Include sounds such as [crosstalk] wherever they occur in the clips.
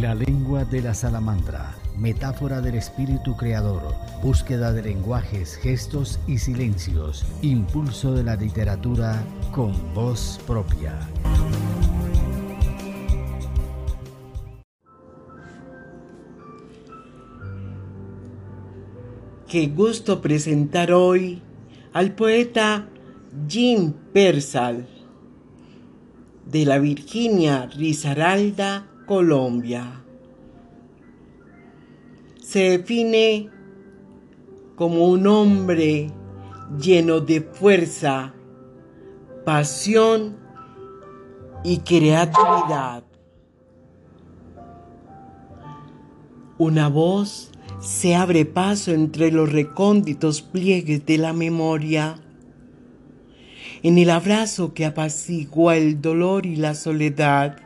La lengua de la salamandra, metáfora del espíritu creador, búsqueda de lenguajes, gestos y silencios, impulso de la literatura con voz propia. Qué gusto presentar hoy al poeta Jim Persal de la Virginia Risaralda, Colombia. Se define como un hombre lleno de fuerza, pasión y creatividad. Una voz se abre paso entre los recónditos pliegues de la memoria en el abrazo que apacigua el dolor y la soledad.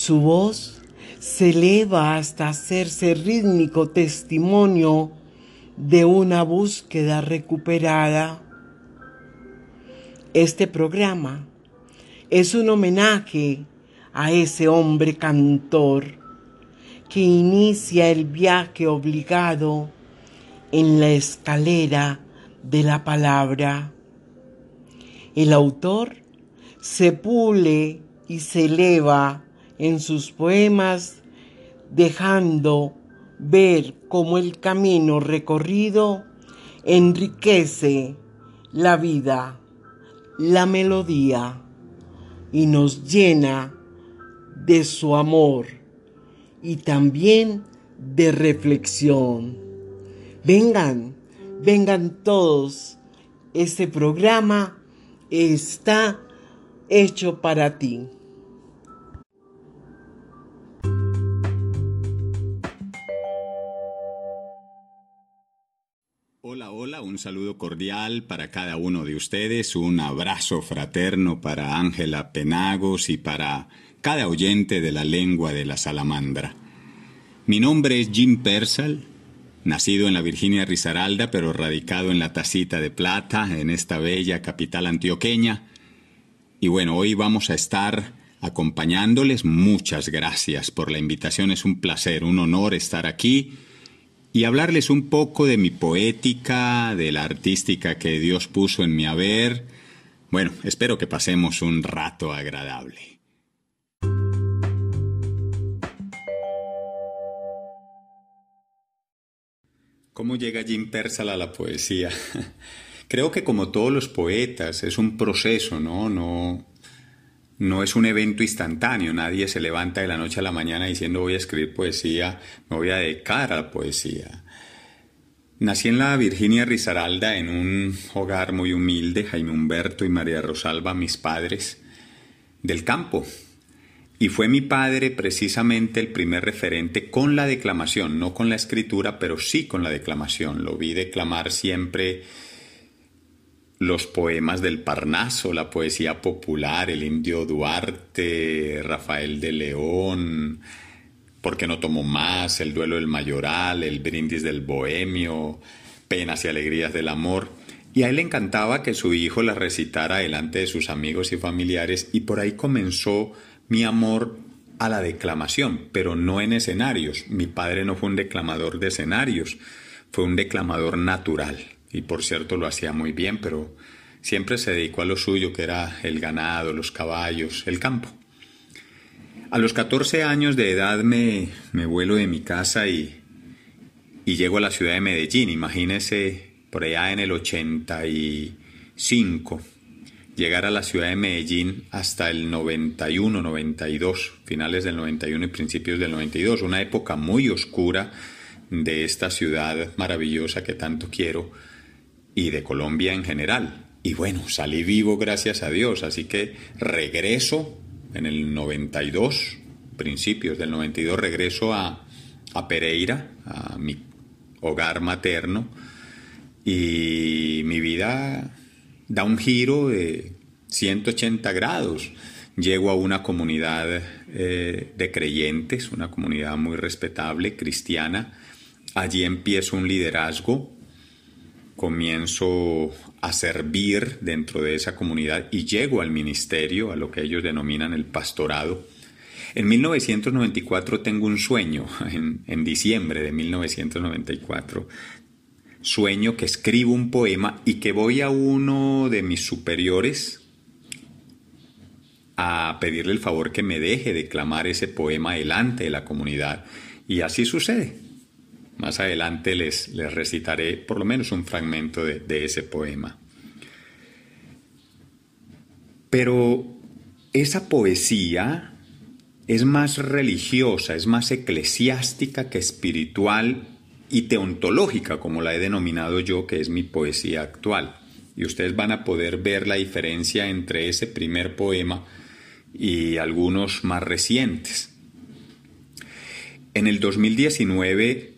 Su voz se eleva hasta hacerse rítmico testimonio de una búsqueda recuperada. Este programa es un homenaje a ese hombre cantor que inicia el viaje obligado en la escalera de la palabra. El autor se pule y se eleva en sus poemas, dejando ver cómo el camino recorrido enriquece la vida, la melodía y nos llena de su amor y también de reflexión. Vengan, vengan todos. Este programa está hecho para ti. Hola, hola, un saludo cordial para cada uno de ustedes, un abrazo fraterno para Ángela Penagos y para cada oyente de la lengua de la salamandra. Mi nombre es Jim Persal, nacido en la Virginia Risaralda, pero radicado en la Tacita de Plata, en esta bella capital antioqueña. Y bueno, hoy vamos a estar acompañándoles. Muchas gracias por la invitación, es un placer, un honor estar aquí y hablarles un poco de mi poética, de la artística que Dios puso en mi haber. Bueno, espero que pasemos un rato agradable. ¿Cómo llega Jim Persal a la poesía? [laughs] Creo que como todos los poetas es un proceso, ¿no? No, no es un evento instantáneo. Nadie se levanta de la noche a la mañana diciendo voy a escribir poesía, me voy a dedicar a la poesía. Nací en la Virginia Risaralda en un hogar muy humilde, Jaime Humberto y María Rosalba, mis padres, del campo, y fue mi padre precisamente el primer referente con la declamación, no con la escritura, pero sí con la declamación. Lo vi declamar siempre los poemas del Parnaso, la poesía popular, el indio Duarte, Rafael de León, ¿Por qué no tomo más? El duelo del mayoral, el brindis del bohemio, penas y alegrías del amor. Y a él le encantaba que su hijo las recitara delante de sus amigos y familiares y por ahí comenzó mi amor a la declamación, pero no en escenarios. Mi padre no fue un declamador de escenarios, fue un declamador natural. Y por cierto lo hacía muy bien, pero siempre se dedicó a lo suyo, que era el ganado, los caballos, el campo. A los 14 años de edad me, me vuelo de mi casa y, y llego a la ciudad de Medellín. Imagínese por allá en el 85 llegar a la ciudad de Medellín hasta el 91, 92, finales del 91 y principios del 92, una época muy oscura de esta ciudad maravillosa que tanto quiero y de Colombia en general. Y bueno, salí vivo gracias a Dios, así que regreso en el 92, principios del 92, regreso a, a Pereira, a mi hogar materno, y mi vida da un giro de 180 grados. Llego a una comunidad eh, de creyentes, una comunidad muy respetable, cristiana. Allí empiezo un liderazgo, comienzo a servir dentro de esa comunidad y llego al ministerio, a lo que ellos denominan el pastorado. En 1994 tengo un sueño, [laughs] en, en diciembre de 1994, sueño que escribo un poema y que voy a uno de mis superiores a pedirle el favor que me deje declamar ese poema delante de la comunidad. Y así sucede. Más adelante les, les recitaré por lo menos un fragmento de, de ese poema. Pero esa poesía es más religiosa, es más eclesiástica que espiritual y teontológica, como la he denominado yo, que es mi poesía actual. Y ustedes van a poder ver la diferencia entre ese primer poema y algunos más recientes. En el 2019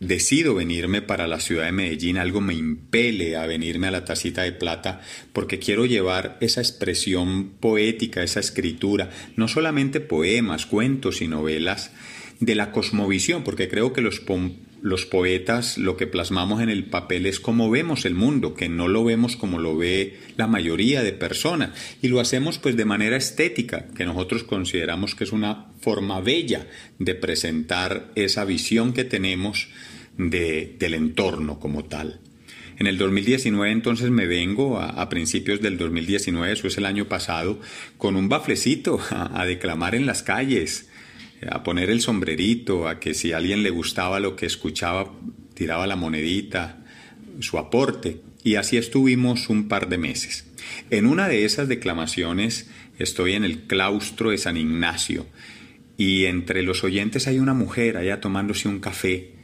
decido venirme para la ciudad de Medellín, algo me impele a venirme a la tacita de plata porque quiero llevar esa expresión poética, esa escritura, no solamente poemas, cuentos y novelas, de la cosmovisión, porque creo que los, los poetas lo que plasmamos en el papel es cómo vemos el mundo, que no lo vemos como lo ve la mayoría de personas. Y lo hacemos pues de manera estética, que nosotros consideramos que es una forma bella de presentar esa visión que tenemos de, del entorno como tal. En el 2019 entonces me vengo a, principios del 2019, eso es el año pasado, con un baflecito a declamar en las calles, a poner el sombrerito, a que si a alguien le gustaba lo que escuchaba, tiraba la monedita, su aporte. Y así estuvimos un par de meses. En una de esas declamaciones estoy en el claustro de San Ignacio y entre los oyentes hay una mujer allá tomándose un café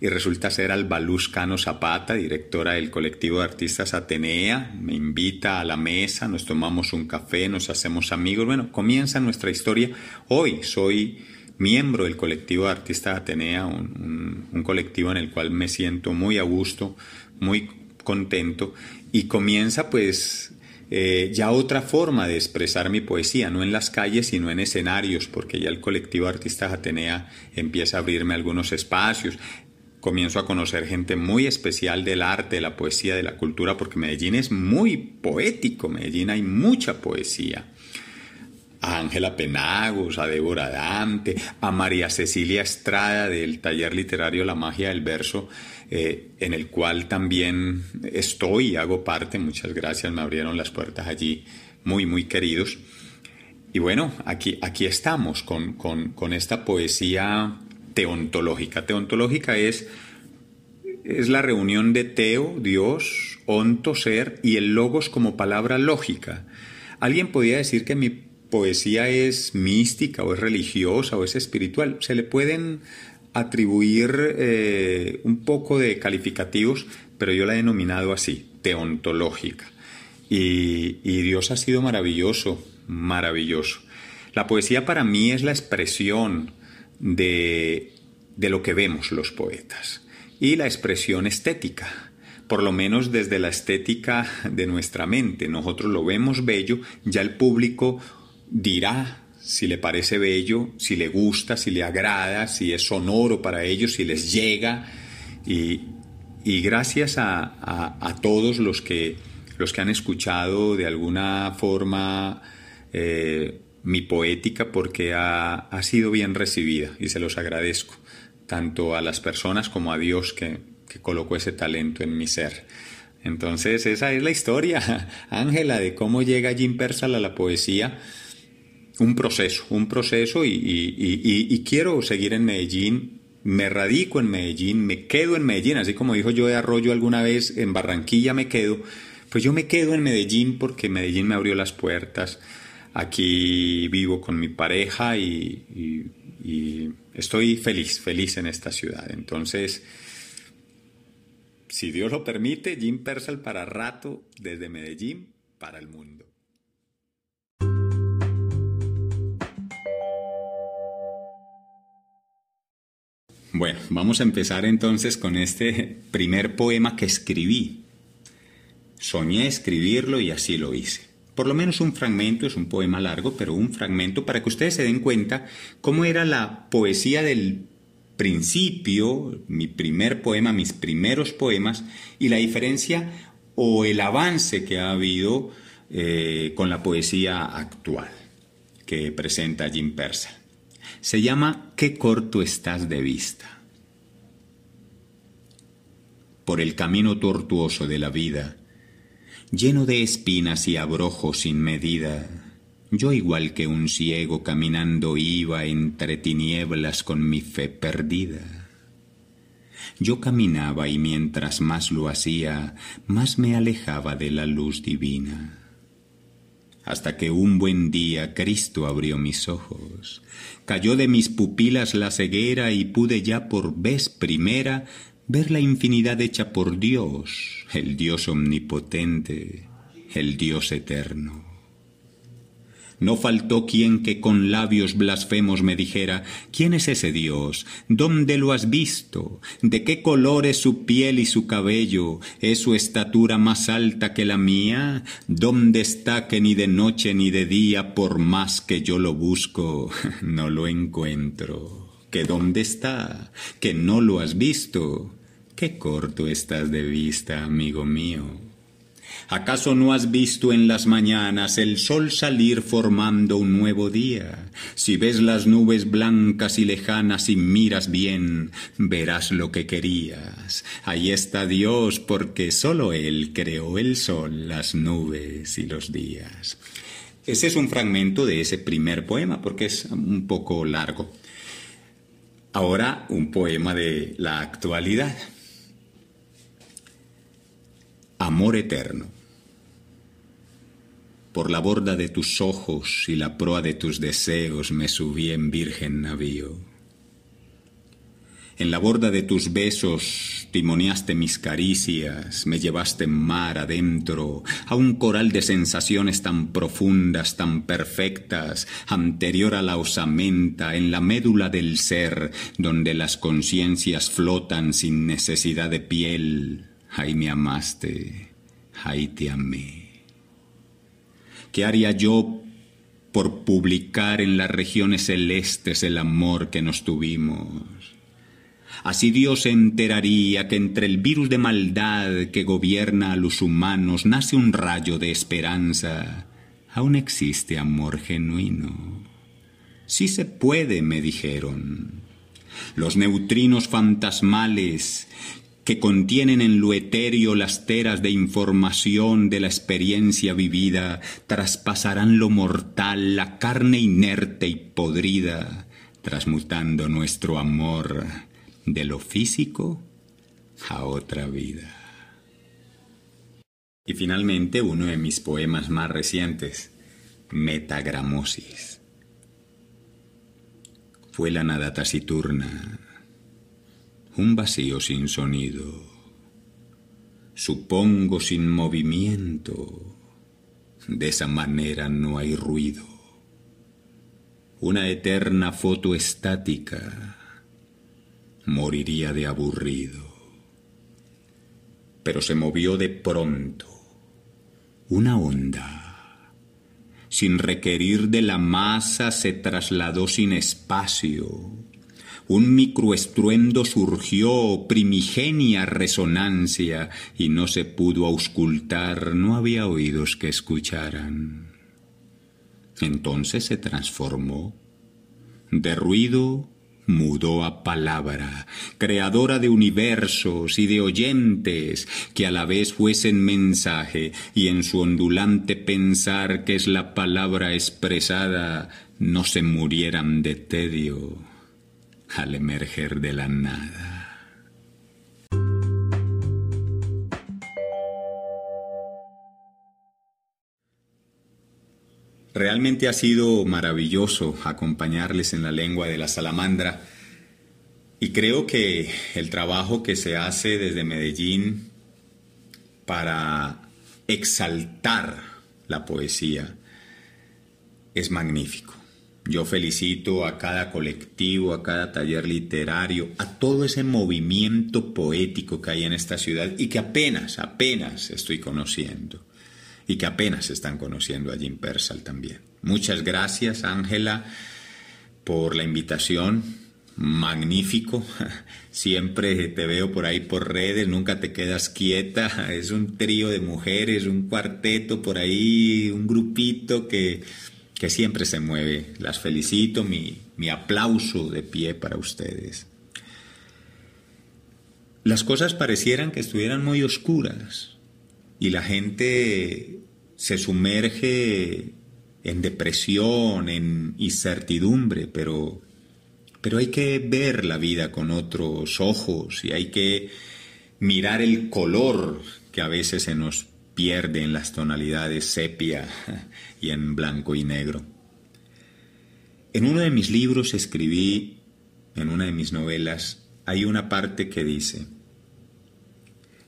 y resulta ser Albaluz Cano Zapata, directora del colectivo de artistas Atenea, me invita a la mesa, nos tomamos un café, nos hacemos amigos, bueno, comienza nuestra historia. Hoy soy miembro del colectivo de artistas Atenea, un, colectivo en el cual me siento muy a gusto, muy contento y comienza pues eh, ya otra forma de expresar mi poesía, no en las calles, sino en escenarios, porque ya el colectivo de Artistas Atenea empieza a abrirme algunos espacios. Comienzo a conocer gente muy especial del arte, de la poesía, de la cultura, porque Medellín es muy poético, Medellín hay mucha poesía a Ángela Penagos, a Débora Dante, a María Cecilia Estrada del taller literario La magia del verso, eh, en el cual también estoy y hago parte. Muchas gracias, me abrieron las puertas allí, muy, muy queridos. Y bueno, aquí, aquí estamos con, con esta poesía teontológica. Teontológica es, es la reunión de teo, Dios, onto, ser, y el logos como palabra lógica. Alguien podría decir que mi poesía es mística o es religiosa o es espiritual. Se le pueden atribuir eh, un poco de calificativos, pero yo la he denominado así, teontológica. Y, y Dios ha sido maravilloso, maravilloso. La poesía para mí es la expresión de, de lo que vemos los poetas y la expresión estética por lo menos desde la estética de nuestra mente. Nosotros lo vemos bello, ya el público dirá si le parece bello, si le gusta, si le agrada, si es sonoro para ellos, si les llega. Y, gracias a, todos los que, los que han escuchado de alguna forma eh, mi poética, porque ha, ha, sido bien recibida y se los agradezco, tanto a las personas como a Dios que, que colocó ese talento en mi ser. Entonces esa es la historia, [laughs] Ángela, de cómo llega Jim Persal a la poesía un proceso, un proceso y, quiero seguir en Medellín, me radico en Medellín, me quedo en Medellín, así como dijo yo de Arroyo alguna vez, en Barranquilla me quedo, pues yo me quedo en Medellín porque Medellín me abrió las puertas, aquí vivo con mi pareja y, estoy feliz, feliz en esta ciudad. Entonces, si Dios lo permite, Jim Persal para rato desde Medellín para el mundo. Bueno, vamos a empezar entonces con este primer poema que escribí. Soñé escribirlo y así lo hice. Por lo menos un fragmento, es un poema largo, pero un fragmento para que ustedes se den cuenta cómo era la poesía del principio, mi primer poema, mis primeros poemas, y la diferencia o el avance que ha habido eh, con la poesía actual que presenta Jim Persa. Se llama Qué corto estás de vista. Por el camino tortuoso de la vida, lleno de espinas y abrojos sin medida, yo igual que un ciego caminando iba entre tinieblas con mi fe perdida. Yo caminaba y mientras más lo hacía, más me alejaba de la luz divina. Hasta que un buen día Cristo abrió mis ojos, cayó de mis pupilas la ceguera y pude ya por vez primera ver la infinidad hecha por Dios, el Dios omnipotente, el Dios eterno. No faltó quien que con labios blasfemos me dijera ¿Quién es ese Dios? ¿Dónde lo has visto? ¿De qué color es su piel y su cabello? ¿Es su estatura más alta que la mía? ¿Dónde está que ni de noche ni de día, por más que yo lo busco, [laughs] no lo encuentro? ¿Que dónde está? ¿Que no lo has visto? Qué corto estás de vista, amigo mío. ¿Acaso no has visto en las mañanas el sol salir formando un nuevo día? Si ves las nubes blancas y lejanas y miras bien, verás lo que querías. Ahí está Dios porque sólo Él creó el sol, las nubes y los días. Ese es un fragmento de ese primer poema porque es un poco largo. Ahora un poema de la actualidad. Amor eterno por la borda de tus ojos y la proa de tus deseos me subí en virgen navío. En la borda de tus besos timoneaste mis caricias, me llevaste mar adentro, a un coral de sensaciones tan profundas, tan perfectas, anterior a la osamenta, en la médula del ser, donde las conciencias flotan sin necesidad de piel. Ahí me amaste, ahí te amé. ¿Qué haría yo por publicar en las regiones celestes el amor que nos tuvimos? Así Dios se enteraría que entre el virus de maldad que gobierna a los humanos nace un rayo de esperanza. Aún existe amor genuino. Sí se puede, me dijeron. Los neutrinos fantasmales que contienen en lo etéreo las teras de información de la experiencia vivida, traspasarán lo mortal, la carne inerte y podrida, transmutando nuestro amor de lo físico a otra vida. Y finalmente uno de mis poemas más recientes, Metagramosis. Fue la nada taciturna un vacío sin sonido, supongo sin movimiento, de esa manera no hay ruido, una eterna foto estática, moriría de aburrido. Pero se movió de pronto una onda. Sin requerir de la masa se trasladó sin espacio un microestruendo surgió, primigenia resonancia, y no se pudo auscultar, no había oídos que escucharan. Entonces se transformó. De ruido mudó a palabra, creadora de universos y de oyentes que a la vez fuesen mensaje y en su ondulante pensar que es la palabra expresada no se murieran de tedio al emerger de la nada. Realmente ha sido maravilloso acompañarles en la lengua de la salamandra y creo que el trabajo que se hace desde Medellín para exaltar la poesía es magnífico. Yo felicito a cada colectivo, a cada taller literario, a todo ese movimiento poético que hay en esta ciudad y que apenas, apenas estoy conociendo. Y que apenas están conociendo a Jim Persal también. Muchas gracias, Ángela, por la invitación. Magnífico. [laughs] Siempre te veo por ahí por redes, nunca te quedas quieta. Es un trío de mujeres, un cuarteto por ahí, un grupito que que siempre se mueve. Las felicito, mi, mi aplauso de pie para ustedes. Las cosas parecieran que estuvieran muy oscuras y la gente se sumerge en depresión, en incertidumbre, pero, pero hay que ver la vida con otros ojos y hay que mirar el color que a veces se nos pierde en las tonalidades sepia [laughs] y en blanco y negro. En uno de mis libros escribí, en una de mis novelas, hay una parte que dice,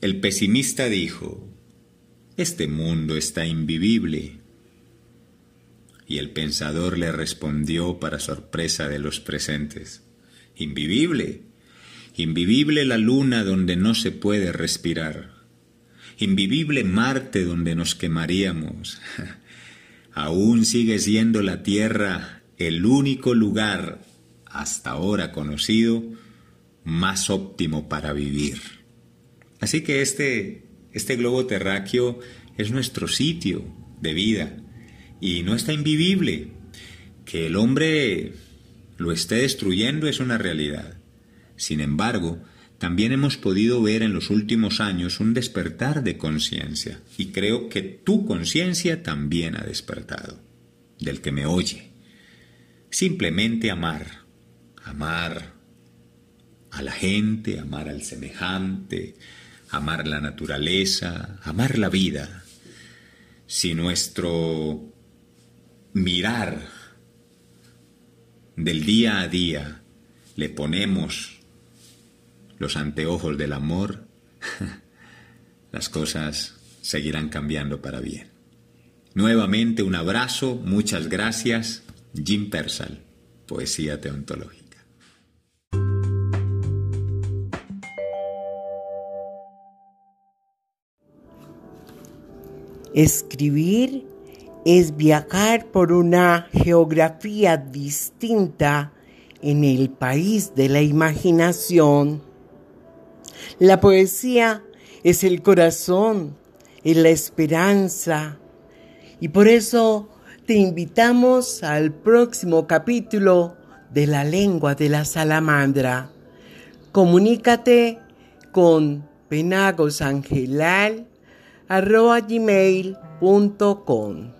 el pesimista dijo, este mundo está invivible. Y el pensador le respondió para sorpresa de los presentes, invivible, invivible la luna donde no se puede respirar, invivible Marte donde nos quemaríamos. [laughs] Aún sigue siendo la Tierra el único lugar hasta ahora conocido más óptimo para vivir. Así que este, este globo terráqueo es nuestro sitio de vida y no está invivible. Que el hombre lo esté destruyendo es una realidad. Sin embargo, también hemos podido ver en los últimos años un despertar de conciencia y creo que tu conciencia también ha despertado, del que me oye. Simplemente amar, amar a la gente, amar al semejante, amar la naturaleza, amar la vida. Si nuestro mirar del día a día le ponemos los anteojos del amor, [laughs] las cosas seguirán cambiando para bien. Nuevamente un abrazo, muchas gracias. Jim Persal, Poesía Teontológica. Escribir es viajar por una geografía distinta en el país de la imaginación. La poesía es el corazón, es la esperanza. Y por eso te invitamos al próximo capítulo de la lengua de la salamandra. Comunícate con penagosangelal.com.